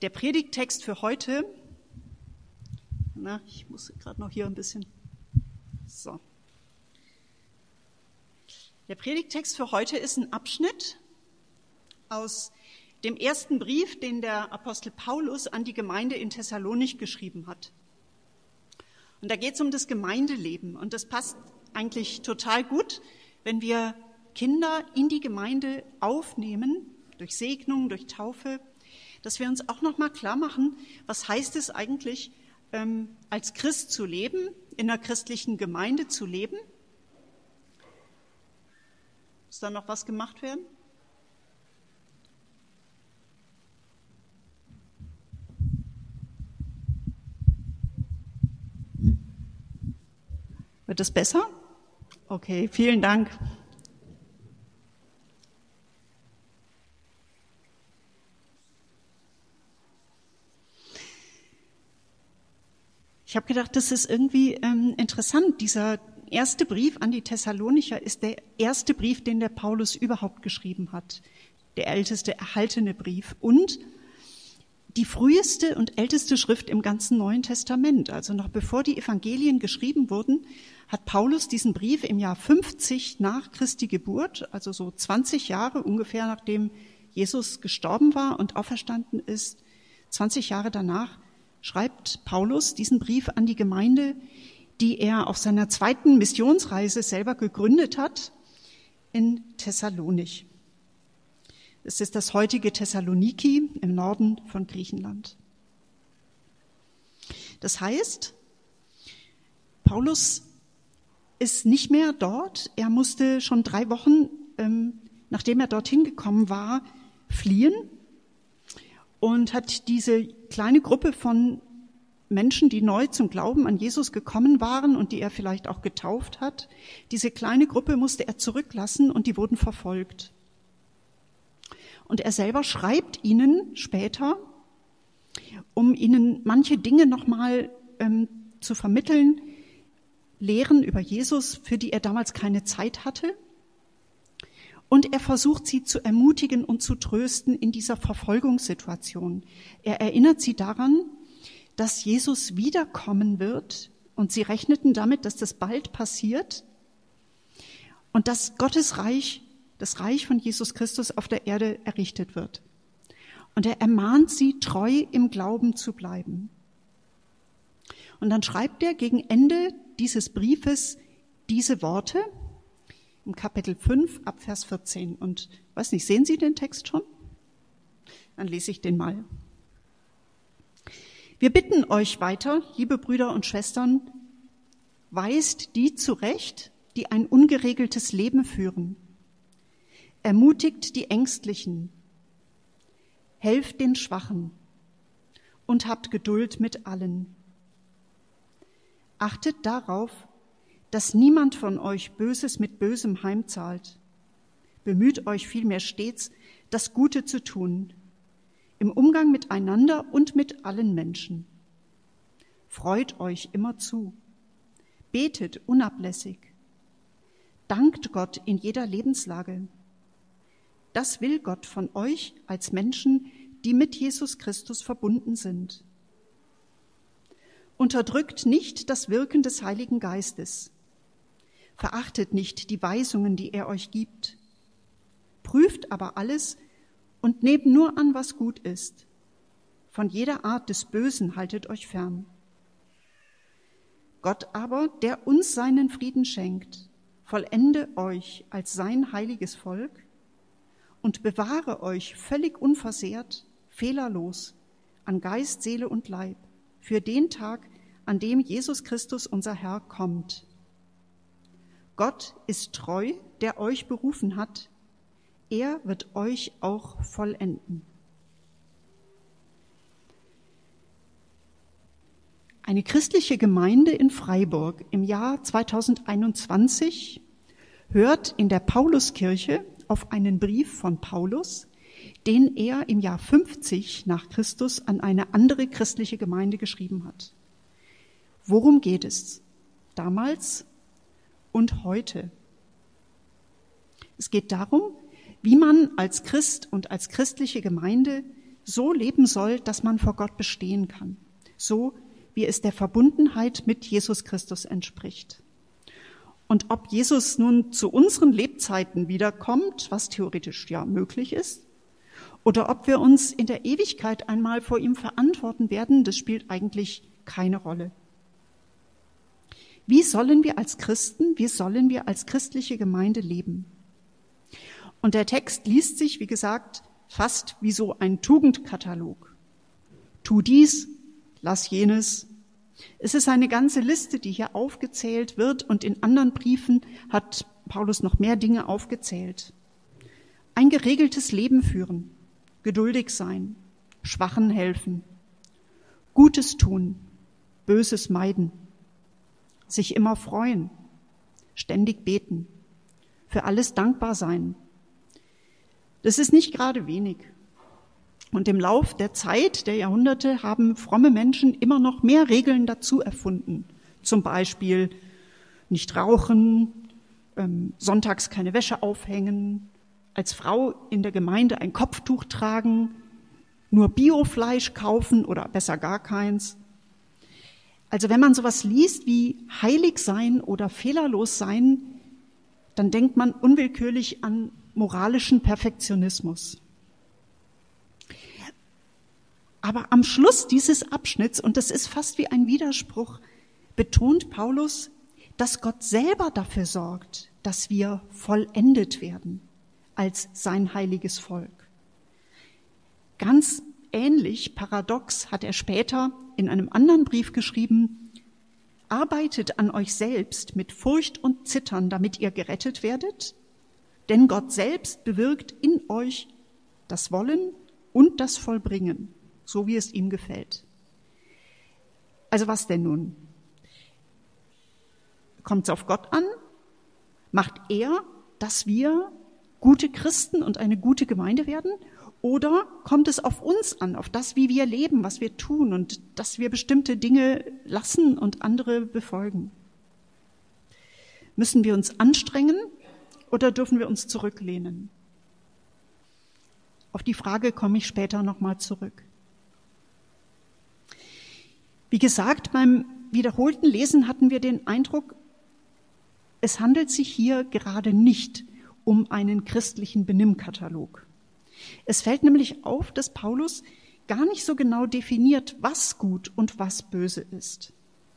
Der Predigttext für heute, na, ich muss gerade noch hier ein bisschen, so. Der Predigttext für heute ist ein Abschnitt aus dem ersten Brief, den der Apostel Paulus an die Gemeinde in Thessalonich geschrieben hat. Und da geht es um das Gemeindeleben. Und das passt eigentlich total gut, wenn wir Kinder in die Gemeinde aufnehmen, durch Segnung, durch Taufe, dass wir uns auch nochmal klar machen, was heißt es eigentlich, ähm, als Christ zu leben, in einer christlichen Gemeinde zu leben. Muss da noch was gemacht werden? Wird es besser? Okay, vielen Dank. Ich habe gedacht, das ist irgendwie ähm, interessant. Dieser erste Brief an die Thessalonicher ist der erste Brief, den der Paulus überhaupt geschrieben hat. Der älteste erhaltene Brief. Und die früheste und älteste Schrift im ganzen Neuen Testament. Also noch bevor die Evangelien geschrieben wurden, hat Paulus diesen Brief im Jahr 50 nach Christi Geburt, also so 20 Jahre ungefähr nachdem Jesus gestorben war und auferstanden ist, 20 Jahre danach, schreibt Paulus diesen Brief an die Gemeinde, die er auf seiner zweiten Missionsreise selber gegründet hat in Thessalonich. Es ist das heutige Thessaloniki im Norden von Griechenland. Das heißt, Paulus ist nicht mehr dort. Er musste schon drei Wochen, ähm, nachdem er dorthin gekommen war, fliehen und hat diese kleine Gruppe von Menschen, die neu zum Glauben an Jesus gekommen waren und die er vielleicht auch getauft hat, diese kleine Gruppe musste er zurücklassen und die wurden verfolgt. Und er selber schreibt ihnen später, um ihnen manche Dinge nochmal ähm, zu vermitteln, Lehren über Jesus, für die er damals keine Zeit hatte. Und er versucht sie zu ermutigen und zu trösten in dieser Verfolgungssituation. Er erinnert sie daran, dass Jesus wiederkommen wird und sie rechneten damit, dass das bald passiert und dass Gottes Reich, das Reich von Jesus Christus auf der Erde errichtet wird. Und er ermahnt sie, treu im Glauben zu bleiben. Und dann schreibt er gegen Ende dieses Briefes diese Worte im Kapitel 5 ab Vers 14. Und weiß nicht, sehen Sie den Text schon? Dann lese ich den mal. Wir bitten euch weiter, liebe Brüder und Schwestern, weist die zurecht, die ein ungeregeltes Leben führen. Ermutigt die Ängstlichen. Helft den Schwachen und habt Geduld mit allen. Achtet darauf, dass niemand von euch Böses mit Bösem heimzahlt. Bemüht euch vielmehr stets, das Gute zu tun, im Umgang miteinander und mit allen Menschen. Freut euch immer zu. Betet unablässig. Dankt Gott in jeder Lebenslage. Das will Gott von euch als Menschen, die mit Jesus Christus verbunden sind. Unterdrückt nicht das Wirken des Heiligen Geistes. Verachtet nicht die Weisungen, die er euch gibt. Prüft aber alles und nehmt nur an, was gut ist. Von jeder Art des Bösen haltet euch fern. Gott aber, der uns seinen Frieden schenkt, vollende euch als sein heiliges Volk und bewahre euch völlig unversehrt, fehlerlos an Geist, Seele und Leib für den Tag, an dem Jesus Christus, unser Herr, kommt. Gott ist treu, der euch berufen hat. Er wird euch auch vollenden. Eine christliche Gemeinde in Freiburg im Jahr 2021 hört in der Pauluskirche auf einen Brief von Paulus, den er im Jahr 50 nach Christus an eine andere christliche Gemeinde geschrieben hat. Worum geht es damals und heute? Es geht darum, wie man als Christ und als christliche Gemeinde so leben soll, dass man vor Gott bestehen kann. So wie es der Verbundenheit mit Jesus Christus entspricht. Und ob Jesus nun zu unseren Lebzeiten wiederkommt, was theoretisch ja möglich ist, oder ob wir uns in der Ewigkeit einmal vor ihm verantworten werden, das spielt eigentlich keine Rolle. Wie sollen wir als Christen, wie sollen wir als christliche Gemeinde leben? Und der Text liest sich, wie gesagt, fast wie so ein Tugendkatalog. Tu dies, lass jenes. Es ist eine ganze Liste, die hier aufgezählt wird und in anderen Briefen hat Paulus noch mehr Dinge aufgezählt. Ein geregeltes Leben führen, geduldig sein, Schwachen helfen, Gutes tun, Böses meiden, sich immer freuen, ständig beten, für alles dankbar sein. Das ist nicht gerade wenig. Und im Lauf der Zeit, der Jahrhunderte, haben fromme Menschen immer noch mehr Regeln dazu erfunden. Zum Beispiel nicht rauchen, ähm, sonntags keine Wäsche aufhängen, als Frau in der Gemeinde ein Kopftuch tragen, nur Biofleisch kaufen oder besser gar keins, also wenn man sowas liest wie heilig sein oder fehlerlos sein, dann denkt man unwillkürlich an moralischen Perfektionismus. Aber am Schluss dieses Abschnitts, und das ist fast wie ein Widerspruch, betont Paulus, dass Gott selber dafür sorgt, dass wir vollendet werden als sein heiliges Volk. Ganz ähnlich, paradox, hat er später in einem anderen Brief geschrieben, arbeitet an euch selbst mit Furcht und Zittern, damit ihr gerettet werdet, denn Gott selbst bewirkt in euch das Wollen und das Vollbringen, so wie es ihm gefällt. Also was denn nun? Kommt es auf Gott an? Macht er, dass wir gute Christen und eine gute Gemeinde werden? Oder kommt es auf uns an, auf das, wie wir leben, was wir tun und dass wir bestimmte Dinge lassen und andere befolgen? Müssen wir uns anstrengen oder dürfen wir uns zurücklehnen? Auf die Frage komme ich später nochmal zurück. Wie gesagt, beim wiederholten Lesen hatten wir den Eindruck, es handelt sich hier gerade nicht um einen christlichen Benimmkatalog. Es fällt nämlich auf, dass Paulus gar nicht so genau definiert, was gut und was böse ist.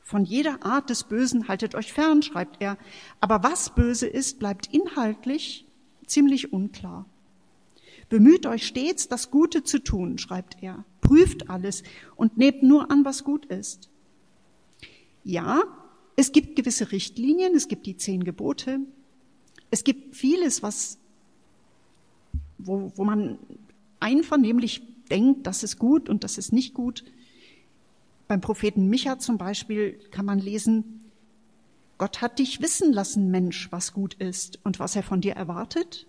Von jeder Art des Bösen haltet euch fern, schreibt er, aber was böse ist, bleibt inhaltlich ziemlich unklar. Bemüht euch stets, das Gute zu tun, schreibt er. Prüft alles und nehmt nur an, was gut ist. Ja, es gibt gewisse Richtlinien, es gibt die zehn Gebote, es gibt vieles, was wo, wo man einvernehmlich denkt, das ist gut und das ist nicht gut. Beim Propheten Micha zum Beispiel kann man lesen, Gott hat dich wissen lassen, Mensch, was gut ist und was er von dir erwartet.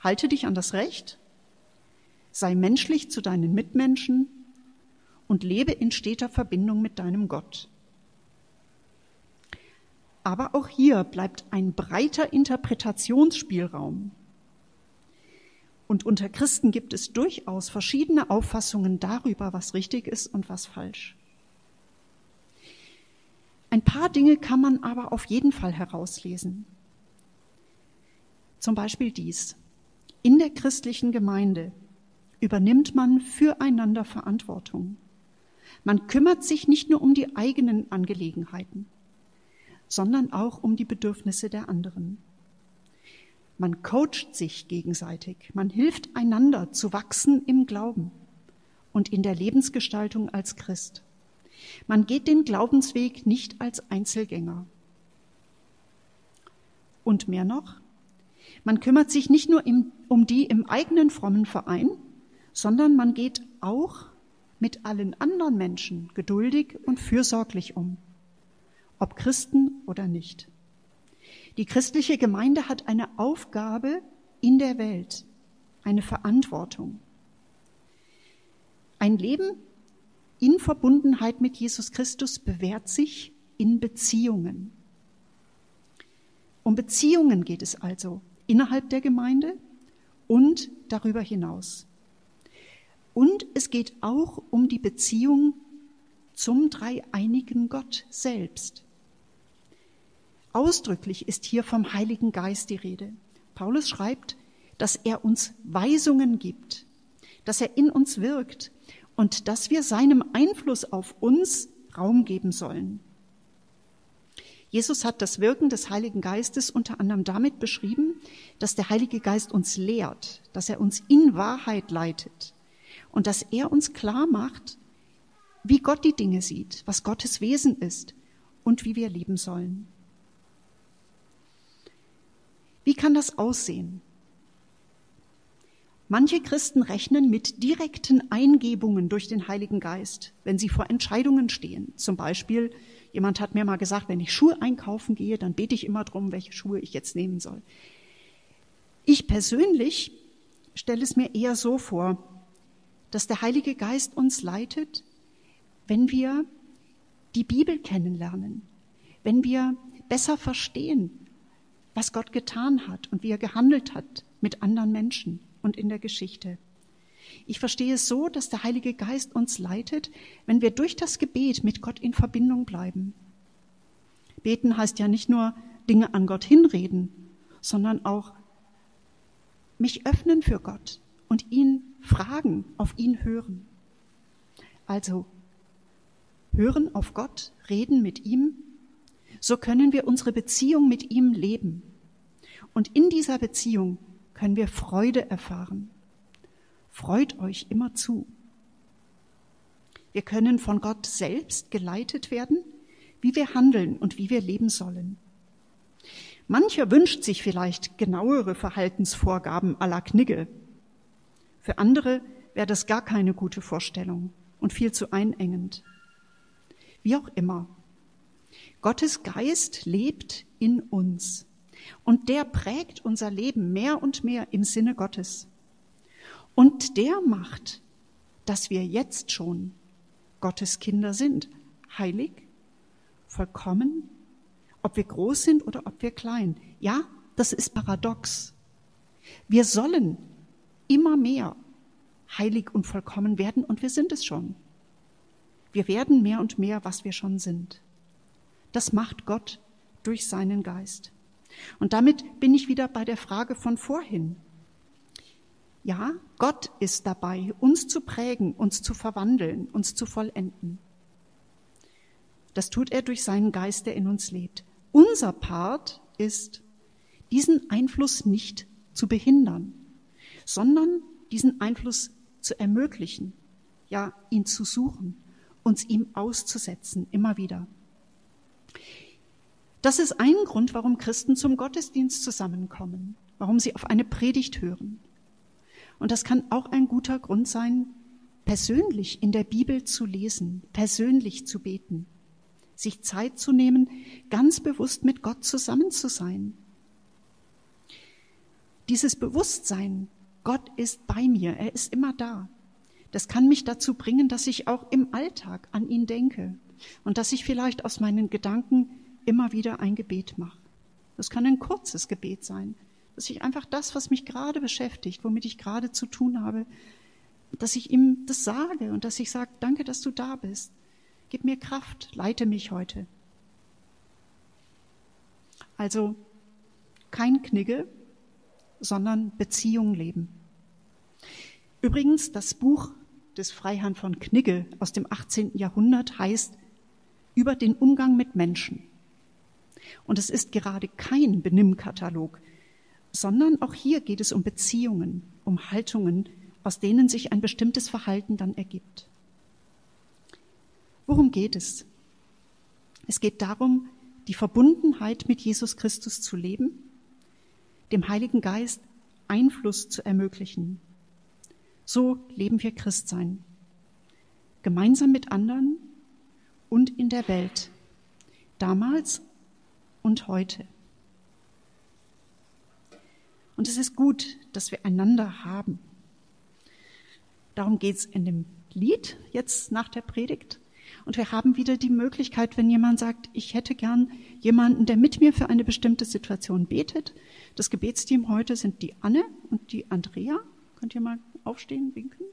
Halte dich an das Recht, sei menschlich zu deinen Mitmenschen und lebe in steter Verbindung mit deinem Gott. Aber auch hier bleibt ein breiter Interpretationsspielraum. Und unter Christen gibt es durchaus verschiedene Auffassungen darüber, was richtig ist und was falsch. Ein paar Dinge kann man aber auf jeden Fall herauslesen. Zum Beispiel dies. In der christlichen Gemeinde übernimmt man füreinander Verantwortung. Man kümmert sich nicht nur um die eigenen Angelegenheiten, sondern auch um die Bedürfnisse der anderen. Man coacht sich gegenseitig. Man hilft einander zu wachsen im Glauben und in der Lebensgestaltung als Christ. Man geht den Glaubensweg nicht als Einzelgänger. Und mehr noch, man kümmert sich nicht nur im, um die im eigenen frommen Verein, sondern man geht auch mit allen anderen Menschen geduldig und fürsorglich um, ob Christen oder nicht. Die christliche Gemeinde hat eine Aufgabe in der Welt, eine Verantwortung. Ein Leben in Verbundenheit mit Jesus Christus bewährt sich in Beziehungen. Um Beziehungen geht es also innerhalb der Gemeinde und darüber hinaus. Und es geht auch um die Beziehung zum dreieinigen Gott selbst. Ausdrücklich ist hier vom Heiligen Geist die Rede. Paulus schreibt, dass er uns Weisungen gibt, dass er in uns wirkt und dass wir seinem Einfluss auf uns Raum geben sollen. Jesus hat das Wirken des Heiligen Geistes unter anderem damit beschrieben, dass der Heilige Geist uns lehrt, dass er uns in Wahrheit leitet und dass er uns klar macht, wie Gott die Dinge sieht, was Gottes Wesen ist und wie wir leben sollen. Wie kann das aussehen? Manche Christen rechnen mit direkten Eingebungen durch den Heiligen Geist, wenn sie vor Entscheidungen stehen. Zum Beispiel, jemand hat mir mal gesagt, wenn ich Schuhe einkaufen gehe, dann bete ich immer drum, welche Schuhe ich jetzt nehmen soll. Ich persönlich stelle es mir eher so vor, dass der Heilige Geist uns leitet, wenn wir die Bibel kennenlernen, wenn wir besser verstehen, was Gott getan hat und wie er gehandelt hat mit anderen Menschen und in der Geschichte. Ich verstehe es so, dass der Heilige Geist uns leitet, wenn wir durch das Gebet mit Gott in Verbindung bleiben. Beten heißt ja nicht nur Dinge an Gott hinreden, sondern auch mich öffnen für Gott und ihn fragen, auf ihn hören. Also hören auf Gott, reden mit ihm, so können wir unsere Beziehung mit ihm leben. Und in dieser Beziehung können wir Freude erfahren. Freut euch immer zu. Wir können von Gott selbst geleitet werden, wie wir handeln und wie wir leben sollen. Mancher wünscht sich vielleicht genauere Verhaltensvorgaben à la Knigge. Für andere wäre das gar keine gute Vorstellung und viel zu einengend. Wie auch immer. Gottes Geist lebt in uns. Und der prägt unser Leben mehr und mehr im Sinne Gottes. Und der macht, dass wir jetzt schon Gottes Kinder sind. Heilig, vollkommen, ob wir groß sind oder ob wir klein. Ja, das ist paradox. Wir sollen immer mehr heilig und vollkommen werden und wir sind es schon. Wir werden mehr und mehr, was wir schon sind. Das macht Gott durch seinen Geist. Und damit bin ich wieder bei der Frage von vorhin. Ja, Gott ist dabei, uns zu prägen, uns zu verwandeln, uns zu vollenden. Das tut er durch seinen Geist, der in uns lebt. Unser Part ist, diesen Einfluss nicht zu behindern, sondern diesen Einfluss zu ermöglichen, ja, ihn zu suchen, uns ihm auszusetzen, immer wieder. Das ist ein Grund, warum Christen zum Gottesdienst zusammenkommen, warum sie auf eine Predigt hören. Und das kann auch ein guter Grund sein, persönlich in der Bibel zu lesen, persönlich zu beten, sich Zeit zu nehmen, ganz bewusst mit Gott zusammen zu sein. Dieses Bewusstsein, Gott ist bei mir, er ist immer da. Das kann mich dazu bringen, dass ich auch im Alltag an ihn denke und dass ich vielleicht aus meinen Gedanken immer wieder ein Gebet mache. Das kann ein kurzes Gebet sein, dass ich einfach das, was mich gerade beschäftigt, womit ich gerade zu tun habe, dass ich ihm das sage und dass ich sage, danke, dass du da bist. Gib mir Kraft, leite mich heute. Also kein Knigge, sondern Beziehung leben. Übrigens, das Buch des Freiherrn von Knigge aus dem 18. Jahrhundert heißt über den Umgang mit Menschen. Und es ist gerade kein Benimmkatalog, sondern auch hier geht es um Beziehungen, um Haltungen, aus denen sich ein bestimmtes Verhalten dann ergibt. Worum geht es? Es geht darum, die Verbundenheit mit Jesus Christus zu leben, dem Heiligen Geist Einfluss zu ermöglichen. So leben wir Christsein. Gemeinsam mit anderen und in der Welt. Damals und heute. Und es ist gut, dass wir einander haben. Darum geht's in dem Lied jetzt nach der Predigt. Und wir haben wieder die Möglichkeit, wenn jemand sagt, ich hätte gern jemanden, der mit mir für eine bestimmte Situation betet. Das Gebetsteam heute sind die Anne und die Andrea. Könnt ihr mal aufstehen, winken?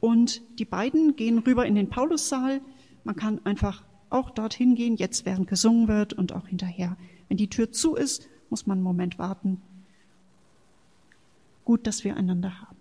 Und die beiden gehen rüber in den Paulussaal. Man kann einfach auch dorthin gehen, jetzt während gesungen wird und auch hinterher. Wenn die Tür zu ist, muss man einen Moment warten. Gut, dass wir einander haben.